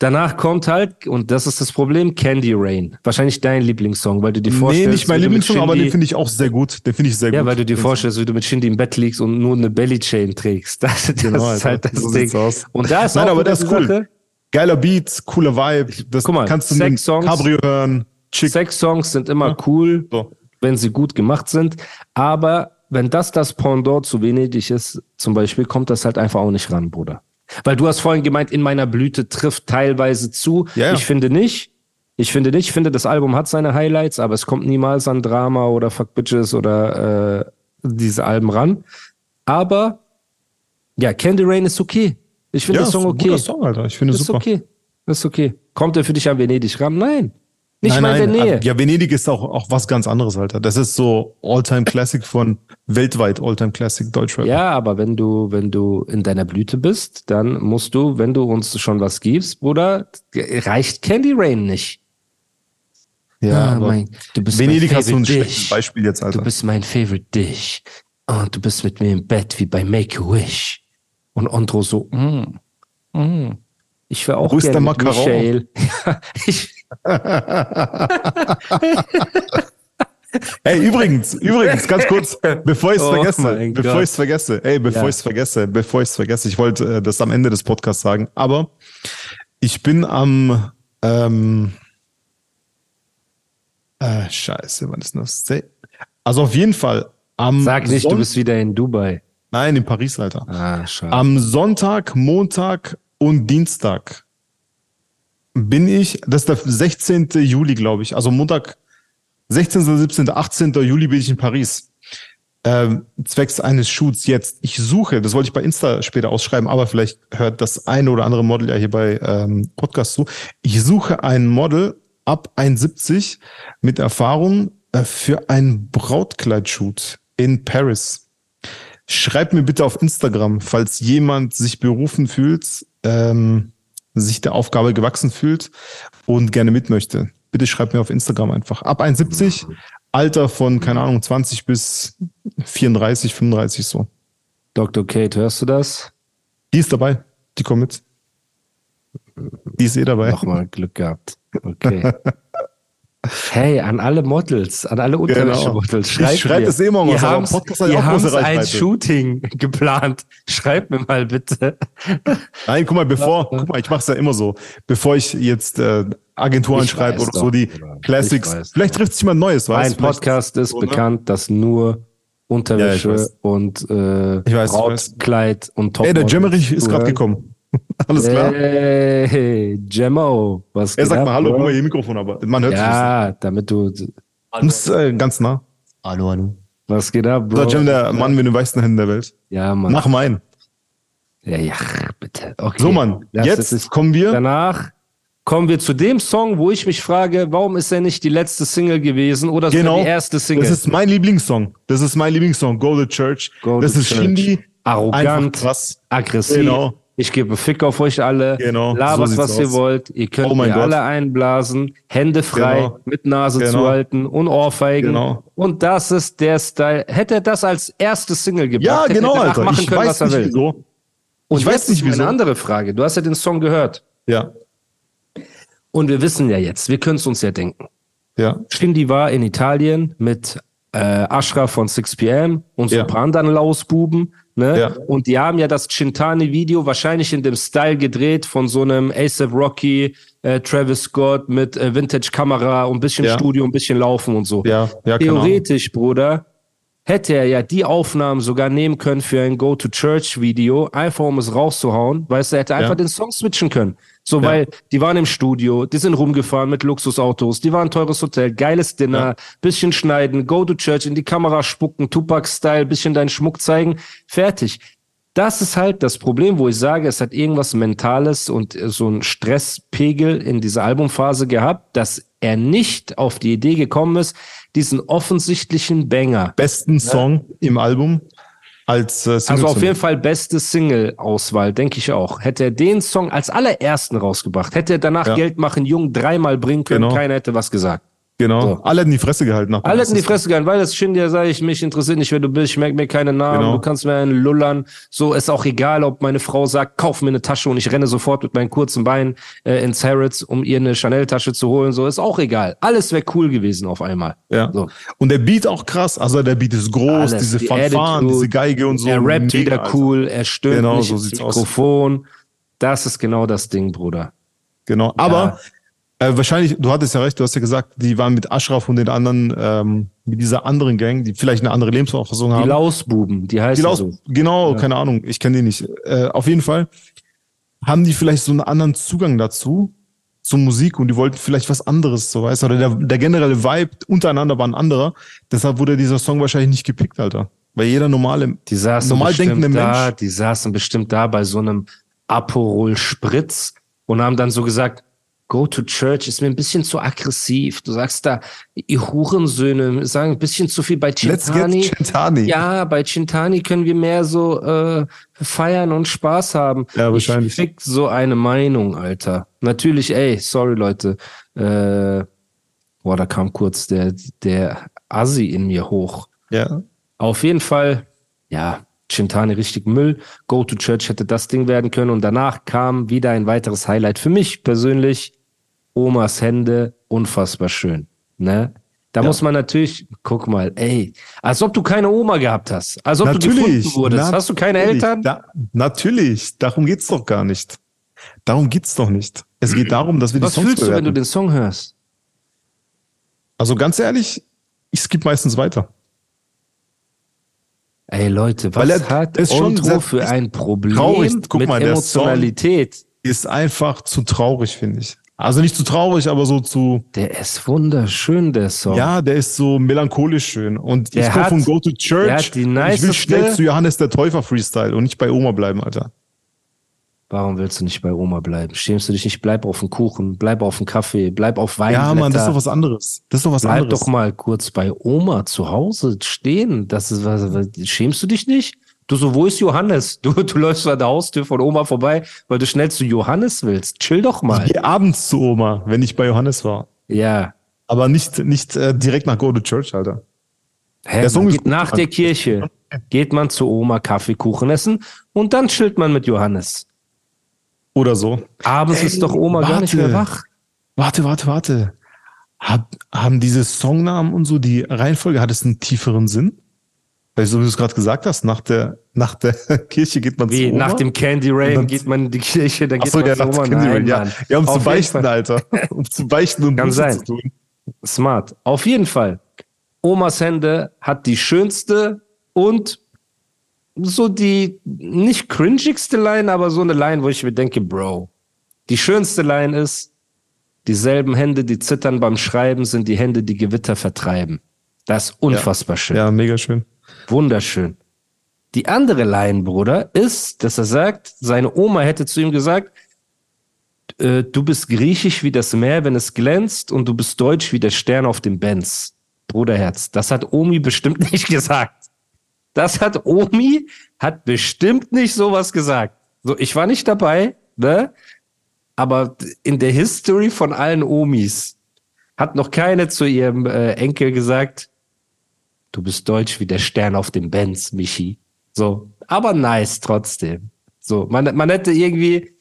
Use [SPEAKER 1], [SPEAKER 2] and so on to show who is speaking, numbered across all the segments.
[SPEAKER 1] Danach kommt halt, und das ist das Problem, Candy Rain. Wahrscheinlich dein Lieblingssong, weil du dir vorstellst.
[SPEAKER 2] Nee, nicht mein Lieblingssong, aber den finde ich auch sehr gut. Den finde ich sehr
[SPEAKER 1] Ja,
[SPEAKER 2] gut.
[SPEAKER 1] weil du dir vorstellst, wie du mit Shindy im Bett liegst und nur eine Belly-Chain trägst. Das, das
[SPEAKER 2] Genau,
[SPEAKER 1] ist halt das
[SPEAKER 2] So
[SPEAKER 1] Ding. Und da ist
[SPEAKER 2] Nein,
[SPEAKER 1] auch
[SPEAKER 2] aber das ist cool.
[SPEAKER 1] Sache,
[SPEAKER 2] Geiler Beat, cooler Vibe. Das
[SPEAKER 1] Guck mal,
[SPEAKER 2] kannst du mit
[SPEAKER 1] Songs.
[SPEAKER 2] Cabrio hören. Chick.
[SPEAKER 1] Sex-Songs sind immer cool,
[SPEAKER 2] So.
[SPEAKER 1] wenn sie gut gemacht sind. Aber wenn das das Pendant zu Venedig ist, zum Beispiel, kommt das halt einfach auch nicht ran, Bruder. Weil du hast vorhin gemeint, in meiner Blüte trifft teilweise zu.
[SPEAKER 2] Ja.
[SPEAKER 1] Ich finde nicht. Ich finde nicht. Ich finde, das Album hat seine Highlights, aber es kommt niemals an Drama oder Fuck Bitches oder äh, diese Alben ran. Aber ja, Candy Rain ist okay. Ich finde
[SPEAKER 2] Ja,
[SPEAKER 1] das Song okay.
[SPEAKER 2] guter Song, Alter. Ich finde
[SPEAKER 1] ist
[SPEAKER 2] super.
[SPEAKER 1] okay. Ist okay. Kommt er für dich an Venedig ran? Nein. Nicht
[SPEAKER 2] nein,
[SPEAKER 1] mal
[SPEAKER 2] nein,
[SPEAKER 1] in der Nähe.
[SPEAKER 2] Ja, Venedig ist auch, auch was ganz anderes, Alter. Das ist so All-Time Classic von weltweit All-Time Classic Deutschrap.
[SPEAKER 1] Ja, aber wenn du, wenn du in deiner Blüte bist, dann musst du, wenn du uns schon was gibst, Bruder, reicht Candy Rain nicht.
[SPEAKER 2] ja
[SPEAKER 1] Ah, mein- du bist
[SPEAKER 2] Venedig
[SPEAKER 1] mein
[SPEAKER 2] hast du ein schlechtes. Beispiel jetzt, Alter.
[SPEAKER 1] Du bist mein favorite dish. Und du bist mit mir im Bett wie bei Make a Wish. Und Andro so, mm, mm. Ich wäre auch gerne? Michael. Ich,
[SPEAKER 2] Ey, übrigens, übrigens, ganz kurz, bevor ich es
[SPEAKER 1] Oh
[SPEAKER 2] vergesse, bevor ich es vergesse, ey, bevor
[SPEAKER 1] Ja.
[SPEAKER 2] ich es vergesse, bevor ich es vergesse, ich wollte äh, das am Ende des Podcasts sagen, aber ich bin am, ähm, äh, scheiße, wann ist das? Also auf jeden Fall am
[SPEAKER 1] sag nicht,
[SPEAKER 2] Son-
[SPEAKER 1] du bist wieder in Dubai.
[SPEAKER 2] Nein, in Paris, Alter.
[SPEAKER 1] Ah, schade.
[SPEAKER 2] Am Sonntag, Montag und Dienstag bin ich, das ist der 16. Juli, glaube ich. Also Montag, 16., 17., 18. Juli bin ich in Paris. Ähm, zwecks eines Shoots jetzt. Ich suche, das wollte ich bei Insta später ausschreiben, aber vielleicht hört das eine oder andere Model ja hier bei ähm, Podcast zu. Ich suche ein Model ab 1,70 mit Erfahrung äh, für einen Brautkleid-Shoot in Paris. Schreibt mir bitte auf Instagram, falls jemand sich berufen fühlt, ähm, sich der Aufgabe gewachsen fühlt und gerne mit möchte. Bitte schreibt mir auf Instagram einfach. Ab 71, Alter von, keine Ahnung, 20 bis 34, 35 so.
[SPEAKER 1] Dr. Kate, hörst du das?
[SPEAKER 2] Die ist dabei. Die kommt mit. Die ist eh dabei.
[SPEAKER 1] Nochmal Glück gehabt. Okay. Hey, an alle Models, an alle Unterwäschemodels,
[SPEAKER 2] Genau. Ich
[SPEAKER 1] schreibt
[SPEAKER 2] schreib
[SPEAKER 1] mir.
[SPEAKER 2] das eh immer mal so, Podcast ja auch große
[SPEAKER 1] haben's ein. Shooting geplant. Schreibt mir mal bitte.
[SPEAKER 2] Nein, guck mal, bevor, guck mal, ich mache es ja immer so. Bevor ich jetzt äh, Agenturen
[SPEAKER 1] Ich
[SPEAKER 2] schreibe oder
[SPEAKER 1] doch,
[SPEAKER 2] so die Classics,
[SPEAKER 1] weiß
[SPEAKER 2] vielleicht trifft sich jemand Neues, weißt
[SPEAKER 1] Mein
[SPEAKER 2] du? Vielleicht-
[SPEAKER 1] Podcast ist
[SPEAKER 2] oder?
[SPEAKER 1] bekannt, dass nur
[SPEAKER 2] Ja,
[SPEAKER 1] Unterwäsche
[SPEAKER 2] weiß.
[SPEAKER 1] und äh,
[SPEAKER 2] Ich weiß,
[SPEAKER 1] Brautkleid und Top.
[SPEAKER 2] Ey, der Gemmerich ist gerade gekommen. Alles klar?
[SPEAKER 1] Hey, Gemmo, was
[SPEAKER 2] Er sagt mal Hallo, guck mal hier Mikrofon, aber man hört
[SPEAKER 1] Ja, damit du.
[SPEAKER 2] Du bist äh, ganz nah.
[SPEAKER 3] Hallo, hallo.
[SPEAKER 1] was geht ab, Bro?
[SPEAKER 2] So, Jem, der Mann mit den weißen Händen der Welt.
[SPEAKER 1] Ja, Mann.
[SPEAKER 2] Nach Main.
[SPEAKER 1] Ja, ja, bitte. Okay.
[SPEAKER 2] So, Mann, jetzt kommen wir.
[SPEAKER 1] Danach kommen wir zu dem Song, wo ich mich frage, warum ist er nicht die letzte Single gewesen oder
[SPEAKER 2] Genau.
[SPEAKER 1] die erste Single?
[SPEAKER 2] Das ist mein Lieblingssong. Das ist mein Lieblingssong. Go to Church.
[SPEAKER 1] Go
[SPEAKER 2] das
[SPEAKER 1] to
[SPEAKER 2] ist
[SPEAKER 1] Church.
[SPEAKER 2] Shindy.
[SPEAKER 1] Arrogant,
[SPEAKER 2] Einfach krass.
[SPEAKER 1] aggressiv.
[SPEAKER 2] Genau.
[SPEAKER 1] Ich gebe Fick auf euch alle.
[SPEAKER 2] Genau,
[SPEAKER 1] Labert,
[SPEAKER 2] so
[SPEAKER 1] was
[SPEAKER 2] sieht's
[SPEAKER 1] ihr
[SPEAKER 2] aus.
[SPEAKER 1] wollt. Ihr könnt
[SPEAKER 2] Oh
[SPEAKER 1] mir
[SPEAKER 2] Gott.
[SPEAKER 1] alle einblasen. Hände frei,
[SPEAKER 2] Genau.
[SPEAKER 1] mit Nase
[SPEAKER 2] Genau.
[SPEAKER 1] zuhalten und Ohrfeigen.
[SPEAKER 2] Genau.
[SPEAKER 1] Und das ist der Style. Hätte er das als erste Single gebracht,
[SPEAKER 2] Ja,
[SPEAKER 1] hätte
[SPEAKER 2] genau,
[SPEAKER 1] er danach
[SPEAKER 2] Alter.
[SPEAKER 1] machen
[SPEAKER 2] Ich
[SPEAKER 1] können,
[SPEAKER 2] weiß
[SPEAKER 1] was er
[SPEAKER 2] nicht
[SPEAKER 1] will.
[SPEAKER 2] wieso.
[SPEAKER 1] Und
[SPEAKER 2] Ich weiß nicht
[SPEAKER 1] ist
[SPEAKER 2] wieso.
[SPEAKER 1] eine andere Frage. Du hast ja den Song gehört.
[SPEAKER 2] Ja,
[SPEAKER 1] Und wir wissen ja jetzt, wir können es uns ja denken.
[SPEAKER 2] ja.
[SPEAKER 1] Shindy war in Italien mit äh, Ashraf von 6pm und so
[SPEAKER 2] Ja.
[SPEAKER 1] ein paar anderen Lausbuben. Ne?
[SPEAKER 2] Ja.
[SPEAKER 1] Und die haben ja das Chintani-Video wahrscheinlich in dem Style gedreht von so einem ASAP Rocky, äh, Travis Scott mit äh, Vintage-Kamera und ein bisschen
[SPEAKER 2] Ja.
[SPEAKER 1] Studio, ein bisschen Laufen und so.
[SPEAKER 2] Ja, ja, Ahnung.
[SPEAKER 1] Theoretisch, Bruder, hätte er ja die Aufnahmen sogar nehmen können für ein Go-to-Church-Video, einfach um es rauszuhauen. Weißt du, er hätte einfach
[SPEAKER 2] Ja.
[SPEAKER 1] den Song switchen können. So,
[SPEAKER 2] Ja.
[SPEAKER 1] weil die waren im Studio, die sind rumgefahren mit Luxusautos, die waren teures Hotel, geiles Dinner,
[SPEAKER 2] Ja.
[SPEAKER 1] bisschen schneiden, Go-to-Church, in die Kamera spucken, Tupac-Style, bisschen deinen Schmuck zeigen, fertig. das ist halt das Problem, wo ich sage, es hat irgendwas Mentales und so ein Stresspegel in dieser Albumphase gehabt, dass er nicht auf die Idee gekommen ist, diesen offensichtlichen Banger.
[SPEAKER 2] Besten Song im Album als äh, Single
[SPEAKER 1] Also auf jeden. Fall beste Single-Auswahl, denke ich auch. Hätte er den Song als allerersten rausgebracht, hätte er danach
[SPEAKER 2] Ja.
[SPEAKER 1] Geld machen, Jung dreimal bringen können,
[SPEAKER 2] Genau.
[SPEAKER 1] keiner hätte was gesagt.
[SPEAKER 2] Genau.
[SPEAKER 1] So.
[SPEAKER 2] Alle hätten die Fresse gehalten. Nach
[SPEAKER 1] Alle hätten die Fresse gehalten, weil das Shindy, sage ich, mich interessiert nicht, wer du bist, ich merke mir keine Namen,
[SPEAKER 2] Genau.
[SPEAKER 1] du kannst mir einen lullern. So ist auch egal, ob meine Frau sagt, kauf mir eine Tasche und ich renne sofort mit meinen kurzen Beinen äh, ins Harrods, um ihr eine Chanel-Tasche zu holen. So ist auch egal. Alles wäre cool gewesen auf einmal.
[SPEAKER 2] Ja.
[SPEAKER 1] So.
[SPEAKER 2] Und der Beat auch krass. Also der Beat ist groß,
[SPEAKER 1] Alles,
[SPEAKER 2] diese
[SPEAKER 1] die
[SPEAKER 2] Fanfaren, diese Geige und so.
[SPEAKER 1] er rappt
[SPEAKER 2] Mega,
[SPEAKER 1] wieder
[SPEAKER 2] Alter.
[SPEAKER 1] cool, er stöhnt
[SPEAKER 2] Genau,
[SPEAKER 1] nicht
[SPEAKER 2] so
[SPEAKER 1] ins
[SPEAKER 2] sieht's aus.
[SPEAKER 1] Mikrofon. Das ist genau das Ding, Bruder.
[SPEAKER 2] Genau. Aber äh, wahrscheinlich, du hattest ja recht, du hast ja gesagt, die waren mit Ashraf und den anderen, ähm, mit dieser anderen Gang, die vielleicht eine andere Lebensauffassung
[SPEAKER 1] Die
[SPEAKER 2] haben.
[SPEAKER 1] Lausbuben, die
[SPEAKER 2] Die
[SPEAKER 1] heißen
[SPEAKER 2] Laus,
[SPEAKER 1] so.
[SPEAKER 2] genau, keine Ahnung, ich kenne die nicht. Äh, auf jeden Fall haben die vielleicht so einen anderen Zugang dazu, zur Musik und die wollten vielleicht was anderes, so weißt du, oder der, der generelle Vibe untereinander war ein anderer. Deshalb wurde dieser Song wahrscheinlich nicht gepickt, Alter. Weil jeder normale,
[SPEAKER 1] Die saßen
[SPEAKER 2] normal denkende
[SPEAKER 1] da,
[SPEAKER 2] Mensch,
[SPEAKER 1] die saßen bestimmt da bei so einem Aperol Spritz und haben dann so gesagt, Go to Church ist mir ein bisschen zu aggressiv. Du sagst da, ihr Hurensöhne sagen ein bisschen zu viel bei
[SPEAKER 2] let's
[SPEAKER 1] Chintani.
[SPEAKER 2] get Chintani.
[SPEAKER 1] Ja, bei Chintani können wir mehr so äh, feiern und Spaß haben.
[SPEAKER 2] Ja, wahrscheinlich.
[SPEAKER 1] Ich fick so eine Meinung, Alter. Natürlich, ey, sorry, Leute. Äh, boah, da kam kurz der, der Assi in mir hoch.
[SPEAKER 2] ja.
[SPEAKER 1] Auf jeden Fall, ja, Chintani richtig Müll. Go to Church hätte das Ding werden können. Und danach kam wieder ein weiteres Highlight für mich persönlich. Omas Hände, unfassbar schön. Ne? Da
[SPEAKER 2] Ja.
[SPEAKER 1] muss man natürlich, guck mal, ey, als ob du keine Oma gehabt hast. Als ob du
[SPEAKER 2] Natürlich.
[SPEAKER 1] gefunden wurdest. Hast du keine. Eltern?
[SPEAKER 2] Da, natürlich. Darum geht's doch gar nicht. Darum geht's doch nicht. Es geht darum, dass wir
[SPEAKER 1] Was
[SPEAKER 2] die Songs
[SPEAKER 1] fühlst du, wenn du
[SPEAKER 2] bewerten.
[SPEAKER 1] den Song hörst?
[SPEAKER 2] Also ganz ehrlich, ich skippe meistens weiter.
[SPEAKER 1] Ey Leute, was
[SPEAKER 2] er
[SPEAKER 1] hat
[SPEAKER 2] ist schon sehr-
[SPEAKER 1] für ein Problem
[SPEAKER 2] traurig. Guck
[SPEAKER 1] mit
[SPEAKER 2] mal,
[SPEAKER 1] Emotionalität?
[SPEAKER 2] Ist einfach zu traurig, finde ich. Also nicht zu traurig, aber so zu,
[SPEAKER 1] Der ist wunderschön, der Song.
[SPEAKER 2] ja, der ist so melancholisch schön. Und
[SPEAKER 1] Der
[SPEAKER 2] ich komme von Go to Church.
[SPEAKER 1] die
[SPEAKER 2] ich will schnell zu Johannes der Täufer Freestyle und nicht bei Oma bleiben, Alter.
[SPEAKER 1] Warum willst du nicht bei Oma bleiben? Schämst du dich nicht? Bleib auf dem Kuchen, bleib auf dem Kaffee, bleib auf Wein.
[SPEAKER 2] Ja, Mann, das ist doch was anderes. Das ist doch was
[SPEAKER 1] Bleib
[SPEAKER 2] anderes.
[SPEAKER 1] doch mal kurz bei Oma zu Hause stehen. Das ist was, was schämst du dich nicht? Du so, wo ist Johannes? Du, du läufst an der Haustür von Oma vorbei, weil du schnell zu Johannes willst. Chill doch mal.
[SPEAKER 2] Ich gehe abends zu Oma, wenn ich bei Johannes war.
[SPEAKER 1] Ja.
[SPEAKER 2] Aber nicht, nicht äh, direkt nach Go to Church, Alter.
[SPEAKER 1] Hä,
[SPEAKER 2] Der Song
[SPEAKER 1] geht nach der Kirche geht man zu Oma Kaffee, Kuchen essen und dann chillt man mit Johannes.
[SPEAKER 2] Oder so.
[SPEAKER 1] Abends
[SPEAKER 2] Ey,
[SPEAKER 1] ist doch Oma gar nicht
[SPEAKER 2] warte.
[SPEAKER 1] mehr wach.
[SPEAKER 2] Warte, warte, warte. Hab, haben diese Songnamen und so, die Reihenfolge, hat es einen tieferen Sinn? Weil so wie du es gerade gesagt hast, nach der, nach der Kirche geht man
[SPEAKER 1] Wie
[SPEAKER 2] zu Oma.
[SPEAKER 1] nach dem Candy Rain geht man in die Kirche, dann geht
[SPEAKER 2] Achso,
[SPEAKER 1] man
[SPEAKER 2] ja,
[SPEAKER 1] zu
[SPEAKER 2] nach
[SPEAKER 1] Oma.
[SPEAKER 2] Candy
[SPEAKER 1] Nein,
[SPEAKER 2] Rain, ja.
[SPEAKER 1] Mann.
[SPEAKER 2] Ja, um
[SPEAKER 1] Auf
[SPEAKER 2] zu beichten,
[SPEAKER 1] Fall.
[SPEAKER 2] Alter. Um zu beichten und
[SPEAKER 1] Kann sein.
[SPEAKER 2] zu tun.
[SPEAKER 1] Smart. Auf jeden Fall. Omas Hände hat die schönste und so die nicht cringigste Line, aber so eine Line, wo ich mir denke, Bro, die schönste Line ist, dieselben Hände, die zittern beim Schreiben, sind die Hände, die Gewitter vertreiben. Das ist unfassbar schön.
[SPEAKER 2] Ja, mega schön.
[SPEAKER 1] Wunderschön. Die andere Line, Bruder, ist, dass er sagt, seine Oma hätte zu ihm gesagt, äh, du bist griechisch wie das Meer, wenn es glänzt, und du bist deutsch wie der Stern auf dem Benz. Bruderherz, das hat Omi bestimmt nicht gesagt. Das hat Omi, hat bestimmt nicht sowas gesagt. So, ich war nicht dabei, ne? Aber in der History von allen Omis hat noch keine zu ihrem äh, Enkel gesagt, du bist deutsch wie der Stern auf dem Benz, Michi. So, aber nice trotzdem. So, man, man hätte irgendwie,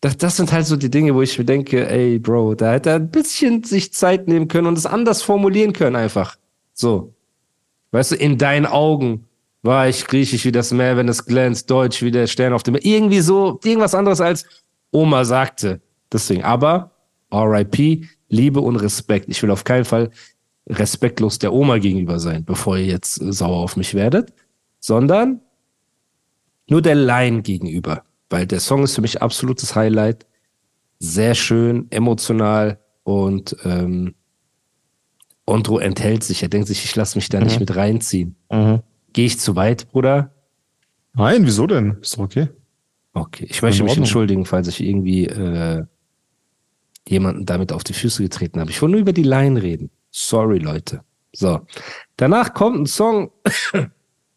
[SPEAKER 1] das, das sind halt so die Dinge, wo ich mir denke, ey, Bro, da hätte er ein bisschen sich Zeit nehmen können und es anders formulieren können einfach. So. Weißt du, in deinen Augen war ich griechisch wie das Meer, wenn es glänzt, deutsch wie der Stern auf dem Meer. Irgendwie so, irgendwas anderes als Oma sagte. Deswegen, aber RIP, Liebe und Respekt. Ich will auf keinen Fall respektlos der Oma gegenüber sein, bevor ihr jetzt sauer auf mich werdet, sondern nur der Line gegenüber. Weil der Song ist für mich absolutes Highlight. Sehr schön, emotional und ähm, Ondro enthält sich. Er denkt sich, ich lasse mich da nicht mit reinziehen.
[SPEAKER 2] Mhm.
[SPEAKER 1] Gehe ich zu weit, Bruder?
[SPEAKER 2] Nein, wieso denn? Ist doch okay.
[SPEAKER 1] Okay, ich möchte mich entschuldigen, falls ich irgendwie äh, jemanden damit auf die Füße getreten habe. Ich wollte nur über die Line reden. Sorry, Leute. So. Danach kommt ein Song,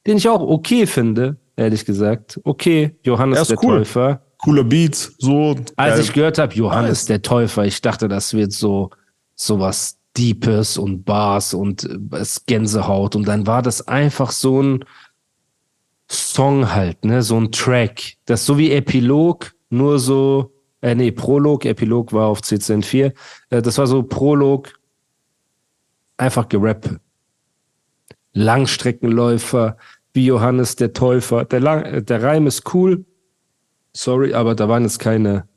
[SPEAKER 1] den ich auch okay finde, ehrlich gesagt. Okay, Johannes
[SPEAKER 2] Er
[SPEAKER 1] der
[SPEAKER 2] cool.
[SPEAKER 1] Täufer.
[SPEAKER 2] Cooler Beat, so.
[SPEAKER 1] Als
[SPEAKER 2] geil.
[SPEAKER 1] ich gehört habe, Johannes
[SPEAKER 2] Nice.
[SPEAKER 1] der Täufer, ich dachte, das wird so sowas Deepes und Bars und äh, es Gänsehaut. Und dann war das einfach so ein Song halt, ne, so ein Track. Das so wie Epilog, nur so, äh, nee, Prolog, Epilog war auf CCN4. Äh, das war so Prolog, einfach gerappt. Langstreckenläufer, wie Johannes der Täufer. Der, Lang äh, der Reim ist cool, sorry, aber da waren jetzt keine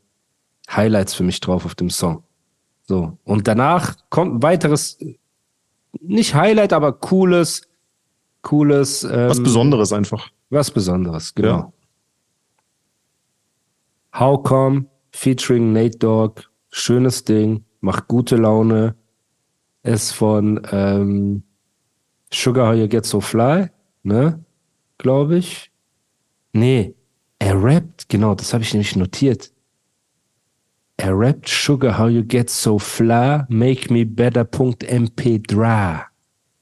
[SPEAKER 1] Highlights für mich drauf auf dem Song. So. Und danach kommt ein weiteres, nicht Highlight, aber cooles, cooles, ähm,
[SPEAKER 2] Was Besonderes einfach.
[SPEAKER 1] was Besonderes, genau.
[SPEAKER 2] Ja.
[SPEAKER 1] How Come featuring Nate Dogg, schönes Ding, macht gute Laune, ist von ähm, Sugar How You Get So Fly, ne, glaube ich. Nee, er rappt, genau, das habe ich nämlich notiert. Er rappt Sugar How You Get So Fly, Make Me Better. MP3.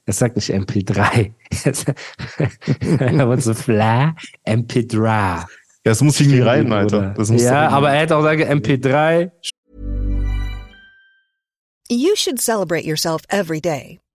[SPEAKER 1] Er sagt nicht MP3. Er sagt- Er wird so fly, MP3.
[SPEAKER 2] Ja, das muss irgendwie rein, Alter.
[SPEAKER 1] Oder-
[SPEAKER 2] Das muss
[SPEAKER 1] ja, aber er hätte auch sagen MP3.
[SPEAKER 3] You should celebrate yourself every day,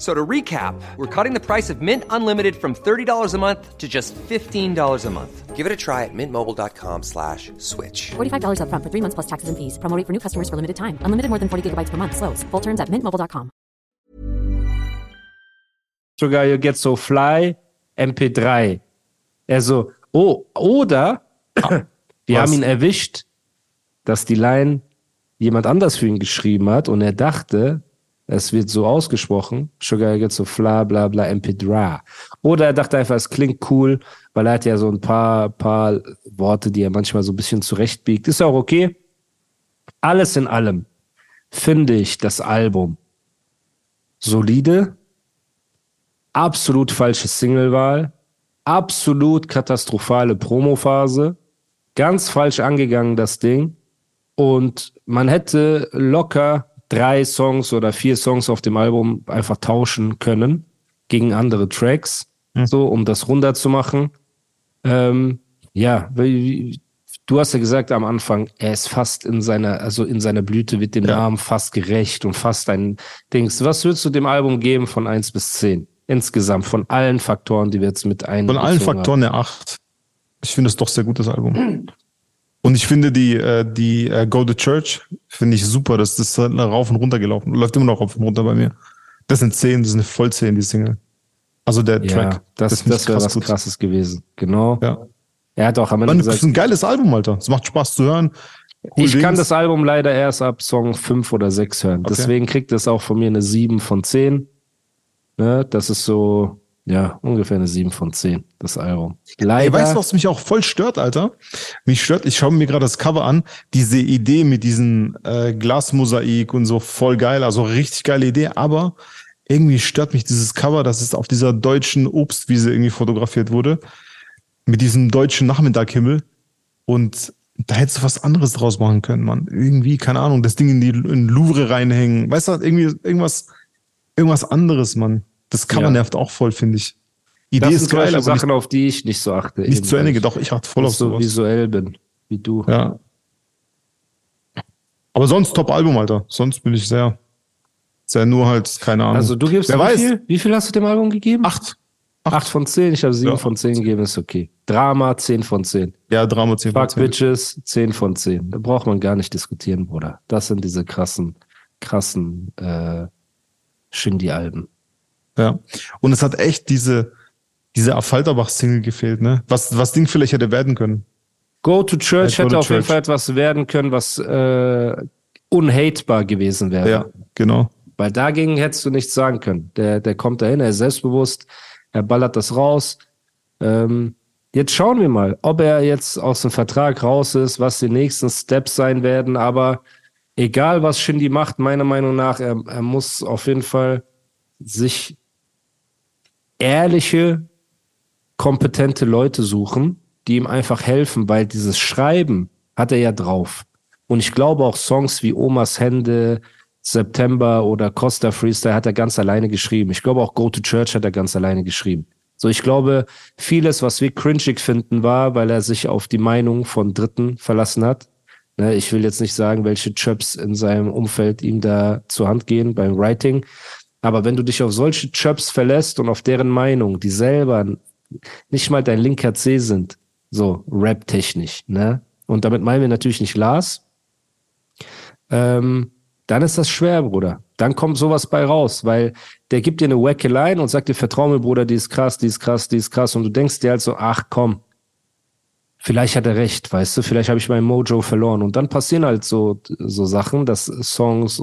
[SPEAKER 4] So to recap, we're cutting the price of Mint Unlimited from $30 a month to just $15 a month. Give it a try at mintmobile.com slash switch.
[SPEAKER 5] $45 upfront for three months plus taxes and fees. Promo rate for new customers for limited time. Unlimited more than 40 gigabytes per month. Slows. Full terms at mintmobile.com.
[SPEAKER 1] Sugar You Get So Fly, MP3. Also, oh, oder wir haben ihn erwischt, dass die Line jemand anders für ihn geschrieben hat und er dachte, es wird so ausgesprochen, Sugar Get So Fly, bla bla, MP3. Oder er dachte einfach, es klingt cool, weil er hat ja so ein paar, paar Worte, die er manchmal so ein bisschen zurechtbiegt. Ist auch okay. Alles in allem finde ich das Album solide, absolut falsche Singlewahl, absolut katastrophale Promophase, ganz falsch angegangen das Ding und man hätte locker drei Songs oder vier Songs auf dem Album einfach tauschen können gegen andere Tracks, so um das runterzumachen. Ähm, ja, du hast ja gesagt am Anfang, er ist fast in seiner, also in seiner Blüte wird dem
[SPEAKER 2] Ja.
[SPEAKER 1] Namen fast gerecht und fast ein Dings. Was würdest du dem Album geben von 1 bis 10? Insgesamt, von allen Faktoren, die wir jetzt mit ein.
[SPEAKER 2] Von allen Faktoren eine 8. Ich finde es doch sehr gut, das Album. Und ich finde die, äh, die äh, Go to Church, finde ich super. Das ist halt rauf und runter gelaufen. Läuft immer noch rauf und runter bei mir. Das sind 10, das sind voll 10, die Single. Also der
[SPEAKER 1] Ja,
[SPEAKER 2] Track.
[SPEAKER 1] das, das,
[SPEAKER 2] ich
[SPEAKER 1] wäre
[SPEAKER 2] krass
[SPEAKER 1] was
[SPEAKER 2] gut.
[SPEAKER 1] krasses gewesen. Genau.
[SPEAKER 2] Ja.
[SPEAKER 1] Er hat auch am Ende
[SPEAKER 2] das
[SPEAKER 1] gesagt,
[SPEAKER 2] ist ein geiles Album, Alter. Es macht Spaß zu hören. Cool
[SPEAKER 1] ich kann
[SPEAKER 2] Dings.
[SPEAKER 1] das Album leider erst ab Song 5 oder 6 hören.
[SPEAKER 2] Okay.
[SPEAKER 1] Deswegen kriegt es auch von mir eine 7 von 10. Ne, das ist so, ja, ungefähr eine 7 von 10, das Album. Leider.
[SPEAKER 2] Ey, weißt du, was mich auch voll stört, Alter? Mich stört, ich schaue mir gerade das Cover an, diese Idee mit diesem äh, Glasmosaik und so, voll geil, also richtig geile Idee, aber irgendwie stört mich dieses Cover, dass es auf dieser deutschen Obstwiese irgendwie fotografiert wurde, mit diesem deutschen Nachmittaghimmel und da hättest du was anderes draus machen können, Mann. Irgendwie, keine Ahnung, das Ding in die in Louvre reinhängen. Weißt du, irgendwie irgendwas, irgendwas anderes, Mann. Das Cover nervt auch voll, finde ich. Idee
[SPEAKER 1] das
[SPEAKER 2] ist geil, aber nicht
[SPEAKER 1] Sachen, auf die ich nicht so achte.
[SPEAKER 2] nicht zu Ende. Doch, ich achte voll auf
[SPEAKER 1] so
[SPEAKER 2] sowas.
[SPEAKER 1] visuell bin, wie du.
[SPEAKER 2] Ja. Aber sonst Top-Album, Alter. Sonst bin ich sehr, sehr nur halt, keine Ahnung.
[SPEAKER 1] Also du gibst
[SPEAKER 2] Wer
[SPEAKER 1] wie
[SPEAKER 2] weiß.
[SPEAKER 1] viel? Wie viel hast du dem Album gegeben?
[SPEAKER 2] Acht.
[SPEAKER 1] 8 von 10, ich habe 7
[SPEAKER 2] Ja,
[SPEAKER 1] von 10 gegeben, ist okay. Drama 10 von 10.
[SPEAKER 2] Ja, Drama 10 von
[SPEAKER 1] Fuck
[SPEAKER 2] 10.
[SPEAKER 1] Bitches 10 von 10. Da braucht man gar nicht diskutieren, Bruder. Das sind diese krassen, krassen äh, Shindy-Alben.
[SPEAKER 2] Ja. Und es hat echt diese, diese Affalterbach-Single gefehlt, ne? Was, was Ding vielleicht hätte werden können.
[SPEAKER 1] Go to Church
[SPEAKER 2] Ja, Go
[SPEAKER 1] hätte
[SPEAKER 2] to
[SPEAKER 1] auf jeden. Fall etwas werden können, was äh, unhatebar gewesen wäre.
[SPEAKER 2] Ja, genau.
[SPEAKER 1] Weil dagegen hättest du nichts sagen können. Der, der kommt dahin, er ist selbstbewusst, er ballert das raus. Ähm, jetzt schauen wir mal, ob er jetzt aus dem Vertrag raus ist, was die nächsten Steps sein werden. Aber egal, was Shindy macht, meiner Meinung nach, er, er muss auf jeden Fall sich ehrliche, kompetente Leute suchen, die ihm einfach helfen, weil dieses Schreiben hat er ja drauf. Und ich glaube auch Songs wie Omas Hände, September oder Costa Freestyle hat er ganz alleine geschrieben. Ich glaube auch Go to Church hat er ganz alleine geschrieben. So, ich glaube, vieles, was wir cringig finden, war, weil er sich auf die Meinung von Dritten verlassen hat. Ne, ich will jetzt nicht sagen, welche Chöps in seinem Umfeld ihm da zur Hand gehen beim Writing. Aber wenn du dich auf solche Chöps verlässt und auf deren Meinung, die selber nicht mal dein linker C sind, so rap-technisch, ne? Und damit meinen wir natürlich nicht Lars. Ähm, dann ist das schwer, Bruder. Dann kommt sowas bei raus, weil der gibt dir eine wacke Line und sagt dir, vertrau mir, Bruder, die ist krass, die ist krass, die ist krass. Und du denkst dir halt so, ach komm, vielleicht hat er recht, weißt du, vielleicht habe ich mein Mojo verloren. Und dann passieren halt so, so Sachen, dass Songs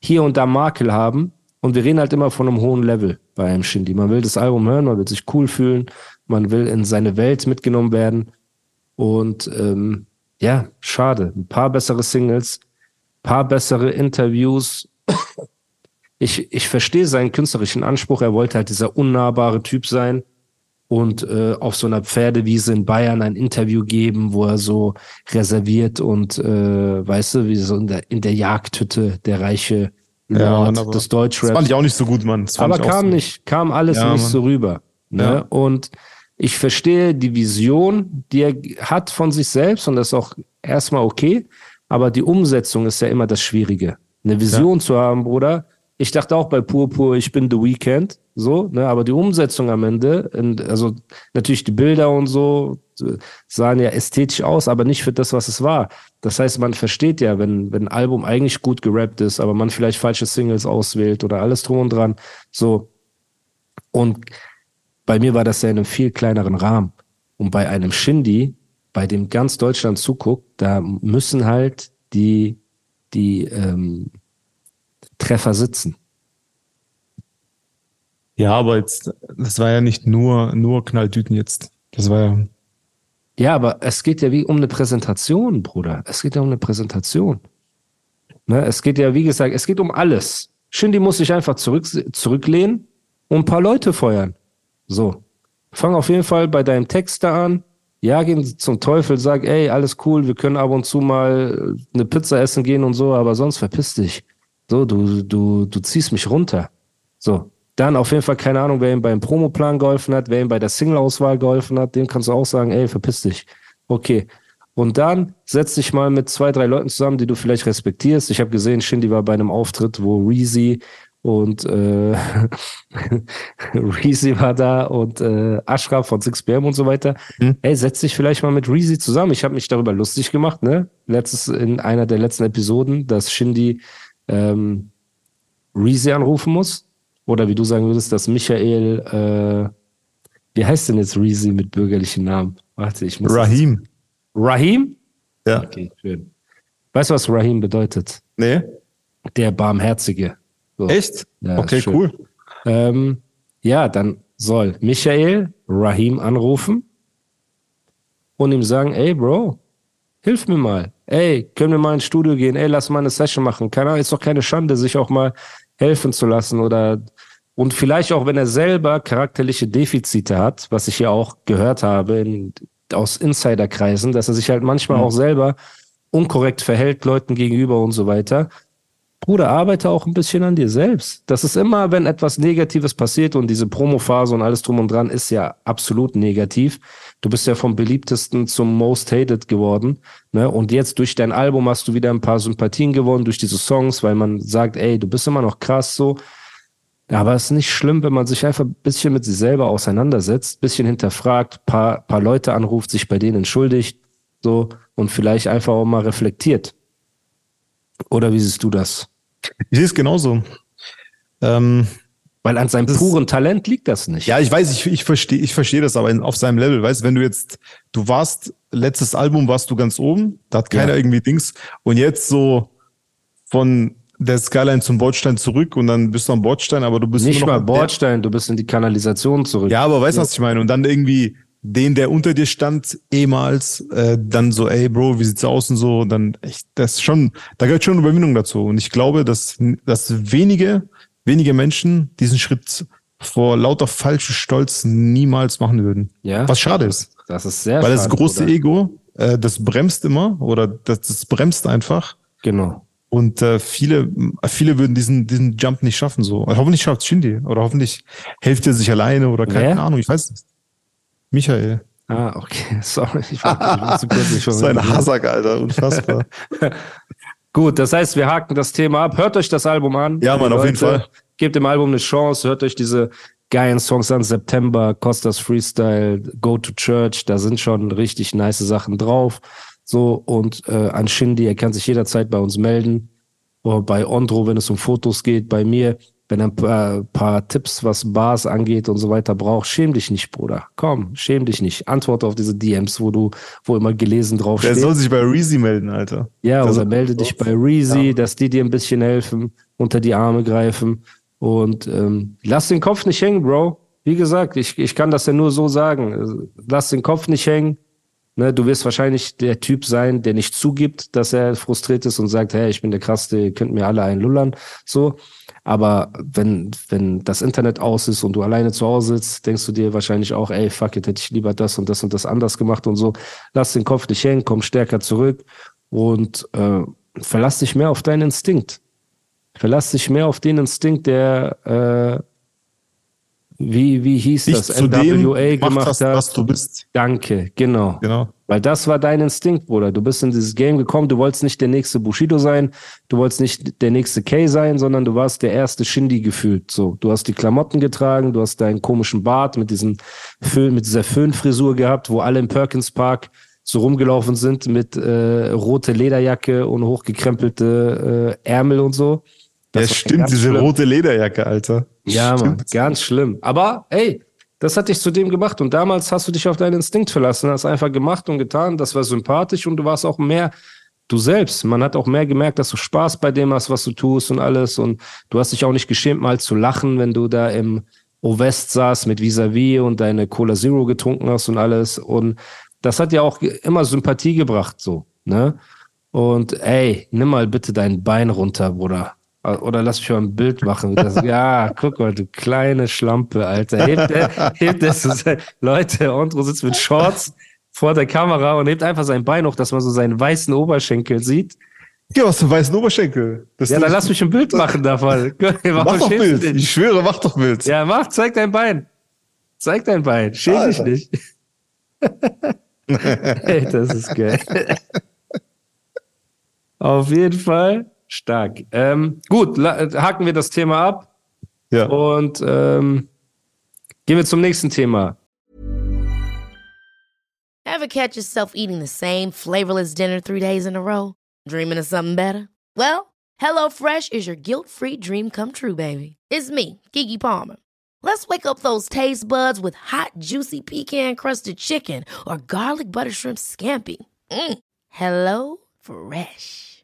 [SPEAKER 1] hier und da Makel haben. Und wir reden halt immer von einem hohen Level bei einem Shindy. Man will das Album hören, man will sich cool fühlen, man will in seine Welt mitgenommen werden. Und ähm, ja, schade. Ein paar bessere Singles, paar bessere Interviews. Ich, ich verstehe seinen künstlerischen Anspruch. Er wollte halt dieser unnahbare Typ sein und äh, auf so einer Pferdewiese in Bayern ein Interview geben, wo er so reserviert und äh, weißt du, wie so in der, in der Jagdhütte der reiche
[SPEAKER 2] Ja, Mann,
[SPEAKER 1] des
[SPEAKER 2] Das fand
[SPEAKER 1] Deutschraps.
[SPEAKER 2] ich auch nicht so gut, Mann.
[SPEAKER 1] Aber kam
[SPEAKER 2] so.
[SPEAKER 1] nicht, kam alles
[SPEAKER 2] Ja,
[SPEAKER 1] nicht
[SPEAKER 2] Mann.
[SPEAKER 1] so rüber. Ne?
[SPEAKER 2] Ja.
[SPEAKER 1] Und ich verstehe die Vision, die er hat von sich selbst und das ist auch erstmal okay. Aber die Umsetzung ist ja immer das Schwierige. Eine Vision zu haben, Bruder. Ich dachte auch bei Purpur, ich bin The Weeknd, so, ne, aber die Umsetzung am Ende, also natürlich die Bilder und so sahen ja ästhetisch aus, aber nicht für das, was es war. Das heißt, man versteht ja, wenn, wenn ein Album eigentlich gut gerappt ist, aber man vielleicht falsche Singles auswählt oder alles drum und dran, so. Und bei mir war das ja in einem viel kleineren Rahmen. Und bei einem Shindy, bei dem ganz Deutschland zuguckt, da müssen halt die, die ähm, Treffer sitzen.
[SPEAKER 2] Ja, aber jetzt, das war ja nicht nur, nur Knalldüten jetzt. Das war ja.
[SPEAKER 1] Ja, aber es geht ja wie um eine Präsentation, Bruder. Es geht ja um eine Präsentation. Ne? Es geht ja, wie gesagt, es geht um alles. Shindy muss sich einfach zurück, zurücklehnen und ein paar Leute feuern. So. Fang auf jeden Fall bei deinem Text da an. Ja, geh zum Teufel, sag, ey, alles cool, wir können ab und zu mal eine Pizza essen gehen und so, aber sonst verpiss dich. So, du, du, du ziehst mich runter. So. Dann auf jeden Fall keine Ahnung, wer ihm beim Promoplan geholfen hat, wer ihm bei der Single-Auswahl geholfen hat, dem kannst du auch sagen, ey, verpiss dich. Okay. Und dann setz dich mal mit zwei, drei Leuten zusammen, die du vielleicht respektierst. Ich habe gesehen, Shindy war bei einem Auftritt, wo Reezy und äh, Reezy war da und äh, Ashraf von 6PM und so weiter.
[SPEAKER 2] Hm.
[SPEAKER 1] Ey, setz dich vielleicht mal mit Reezy zusammen. Ich habe mich darüber lustig gemacht, ne? Letztes in einer der letzten Episoden, dass Shindy ähm, Reezy anrufen muss. Oder wie du sagen würdest, dass Michael, äh, wie heißt denn jetzt Reezy mit bürgerlichen Namen? Warte, ich muss.
[SPEAKER 2] Rahim.
[SPEAKER 1] Rahim?
[SPEAKER 2] Ja.
[SPEAKER 1] Okay, schön. Weißt du, was Rahim bedeutet?
[SPEAKER 2] Nee?
[SPEAKER 1] Der Barmherzige. So.
[SPEAKER 2] Echt?
[SPEAKER 1] Ja,
[SPEAKER 2] okay,
[SPEAKER 1] schön.
[SPEAKER 2] cool.
[SPEAKER 1] Ähm, ja, dann soll Michael Rahim anrufen und ihm sagen, ey Bro, hilf mir mal. Ey, können wir mal ins Studio gehen? Ey, lass mal eine Session machen. Keine Ahnung, ist doch keine Schande, sich auch mal helfen zu lassen oder und vielleicht auch, wenn er selber charakterliche Defizite hat, was ich ja auch gehört habe in, aus Insiderkreisen, dass er sich halt manchmal
[SPEAKER 2] Mhm.
[SPEAKER 1] auch selber unkorrekt verhält Leuten gegenüber und so weiter. Bruder, arbeite auch ein bisschen an dir selbst. Das ist immer, wenn etwas Negatives passiert und diese Promophase und alles drum und dran ist ja absolut negativ. Du bist ja vom beliebtesten zum most hated geworden. Ne? Und jetzt durch dein Album hast du wieder ein paar Sympathien gewonnen durch diese Songs, weil man sagt, ey, du bist immer noch krass so. Aber es ist nicht schlimm, wenn man sich einfach ein bisschen mit sich selber auseinandersetzt, ein bisschen hinterfragt, paar, paar Leute anruft, sich bei denen entschuldigt, so, und vielleicht einfach auch mal reflektiert. Oder wie siehst du das?
[SPEAKER 2] Ich sehe es genauso. Ähm,
[SPEAKER 1] Weil an seinem puren Talent liegt das nicht.
[SPEAKER 2] ja, ich weiß, ich, ich verstehe ich verstehe das aber auf seinem Level. Weißt du, wenn du jetzt, du warst, letztes Album warst du ganz oben, da hat keiner
[SPEAKER 1] Ja.
[SPEAKER 2] irgendwie Dings. Und jetzt so von der Skyline zum Bordstein zurück und dann bist du am Bordstein, aber du bist
[SPEAKER 1] nicht mal Bordstein, du bist in die Kanalisation zurück.
[SPEAKER 2] Ja, aber weißt du, was ich meine? Und dann irgendwie den, der unter dir stand, ehemals, äh, dann so, ey Bro, wie sieht's aus und so, und dann echt, das schon, da gehört schon Überwindung dazu. Und ich glaube, dass, dass wenige, wenige Menschen diesen Schritt vor lauter falschem Stolz niemals machen würden.
[SPEAKER 1] Ja.
[SPEAKER 2] Was schade ist.
[SPEAKER 1] Das ist sehr
[SPEAKER 2] Weil das
[SPEAKER 1] schade,
[SPEAKER 2] große
[SPEAKER 1] Bruder.
[SPEAKER 2] Ego, äh, das bremst immer oder das, das bremst einfach.
[SPEAKER 1] Genau.
[SPEAKER 2] Und äh, viele, viele würden diesen, diesen Jump nicht schaffen. So. Hoffentlich schafft Shindy. Oder hoffentlich hilft er sich alleine oder keine
[SPEAKER 1] Wer?
[SPEAKER 2] Ahnung, ich weiß nicht. Michael.
[SPEAKER 1] Ah, okay. Sorry. Ich war, war zu kurz nicht
[SPEAKER 2] So ein Hasak, Alter, unfassbar.
[SPEAKER 1] Gut, das heißt, wir haken das Thema ab. Hört euch das Album an.
[SPEAKER 2] Ja, Mann, auf jeden Fall.
[SPEAKER 1] Gebt dem Album eine Chance. Hört euch diese geilen Songs an. September, Costas Freestyle, Go to Church. Da sind schon richtig nice Sachen drauf. So, und äh, an Shindy, er kann sich jederzeit bei uns melden. Oder bei Ondro, wenn es um Fotos geht, bei mir. Wenn er ein paar, paar Tipps, was Bars angeht und so weiter braucht, schäm dich nicht, Bruder. Komm, schäm dich nicht. Antworte auf diese DMs, wo du, wo immer gelesen
[SPEAKER 2] Der
[SPEAKER 1] draufsteht.
[SPEAKER 2] soll sich bei Reezy melden, Alter.
[SPEAKER 1] Ja,
[SPEAKER 2] Der
[SPEAKER 1] oder melde dich bei Reezy, dass die dir ein bisschen helfen, unter die Arme greifen. Und ähm, lass den Kopf nicht hängen, Bro. Wie gesagt, ich, ich kann das ja nur so sagen. Lass den Kopf nicht hängen. Ne, du wirst wahrscheinlich der Typ sein, der nicht zugibt, dass er frustriert ist und sagt, hey, ich bin der Krasse, ihr könnt mir alle einlullern. So. Aber wenn, wenn das Internet aus ist und du alleine zu Hause sitzt, denkst du dir wahrscheinlich auch, ey, fuck it, hätte ich lieber das und das und das anders gemacht und so. Lass den Kopf nicht hängen, komm stärker zurück und äh, verlass dich mehr auf deinen Instinkt. Verlass dich mehr auf den Instinkt, der äh, wie, wie hieß
[SPEAKER 2] Dich
[SPEAKER 1] das?
[SPEAKER 2] dem
[SPEAKER 1] NWA
[SPEAKER 2] gemacht
[SPEAKER 1] gemacht
[SPEAKER 2] hast,
[SPEAKER 1] hat.
[SPEAKER 2] was du bist.
[SPEAKER 1] Danke, genau.
[SPEAKER 2] Genau.
[SPEAKER 1] Weil das war dein Instinkt, Bruder. Du bist in dieses Game gekommen, du wolltest nicht der nächste Bushido sein, du wolltest nicht der nächste Kay sein, sondern du warst der erste Shindy gefühlt. So, du hast die Klamotten getragen, du hast deinen komischen Bart mit diesem Föhn, mit dieser Föhnfrisur gehabt, wo alle im Perkins Park so rumgelaufen sind mit äh, rote Lederjacke und hochgekrempelte äh, Ärmel und so.
[SPEAKER 2] Ja,
[SPEAKER 1] Das war
[SPEAKER 2] stimmt, diese
[SPEAKER 1] schlimm.
[SPEAKER 2] rote Lederjacke, Alter.
[SPEAKER 1] Ja, Mann,
[SPEAKER 2] Stimmt.
[SPEAKER 1] ganz schlimm. Aber ey, das hat dich zu dem gemacht und damals hast du dich auf deinen Instinkt verlassen, hast einfach gemacht und getan. Das war sympathisch und du warst auch mehr du selbst. Man hat auch mehr gemerkt, dass du Spaß bei dem hast, was du tust und alles. Und du hast dich auch nicht geschämt, mal zu lachen, wenn du da im O-West saß mit Vis-a-vis und deine Cola Zero getrunken hast und alles. Und das hat ja auch immer Sympathie gebracht, so, ne? Und ey, nimm mal bitte dein Bein runter, Bruder. Oder lass mich mal ein Bild machen. Das, ja, guck mal, du kleine Schlampe, Alter. Hebt, der, hebt das, so sein- Leute, Andro sitzt mit Shorts vor der Kamera und hebt einfach sein Bein hoch, dass man so seinen weißen Oberschenkel sieht.
[SPEAKER 2] Ja, was für weißen Oberschenkel. Das
[SPEAKER 1] Ja, dann lass mich ein Bild machen davon.
[SPEAKER 2] Mach doch Bild. Ich schwöre, mach doch Bild.
[SPEAKER 1] Ja, mach, zeig dein Bein. Zeig dein Bein. Schäm dich nicht. Ey, das ist geil. Auf jeden Fall stark. Ähm, gut, la- haken wir das Thema ab
[SPEAKER 2] Ja.
[SPEAKER 1] und ähm, gehen wir zum nächsten Thema.
[SPEAKER 6] Ever catch yourself eating the same flavorless dinner three days in a row? Dreaming of something better? Well, HelloFresh is your guilt free dream come true, baby. It's me, Gigi Palmer. Let's wake up those taste buds with hot, juicy pecan crusted chicken or garlic butter shrimp scampi. Mm. Hello Fresh.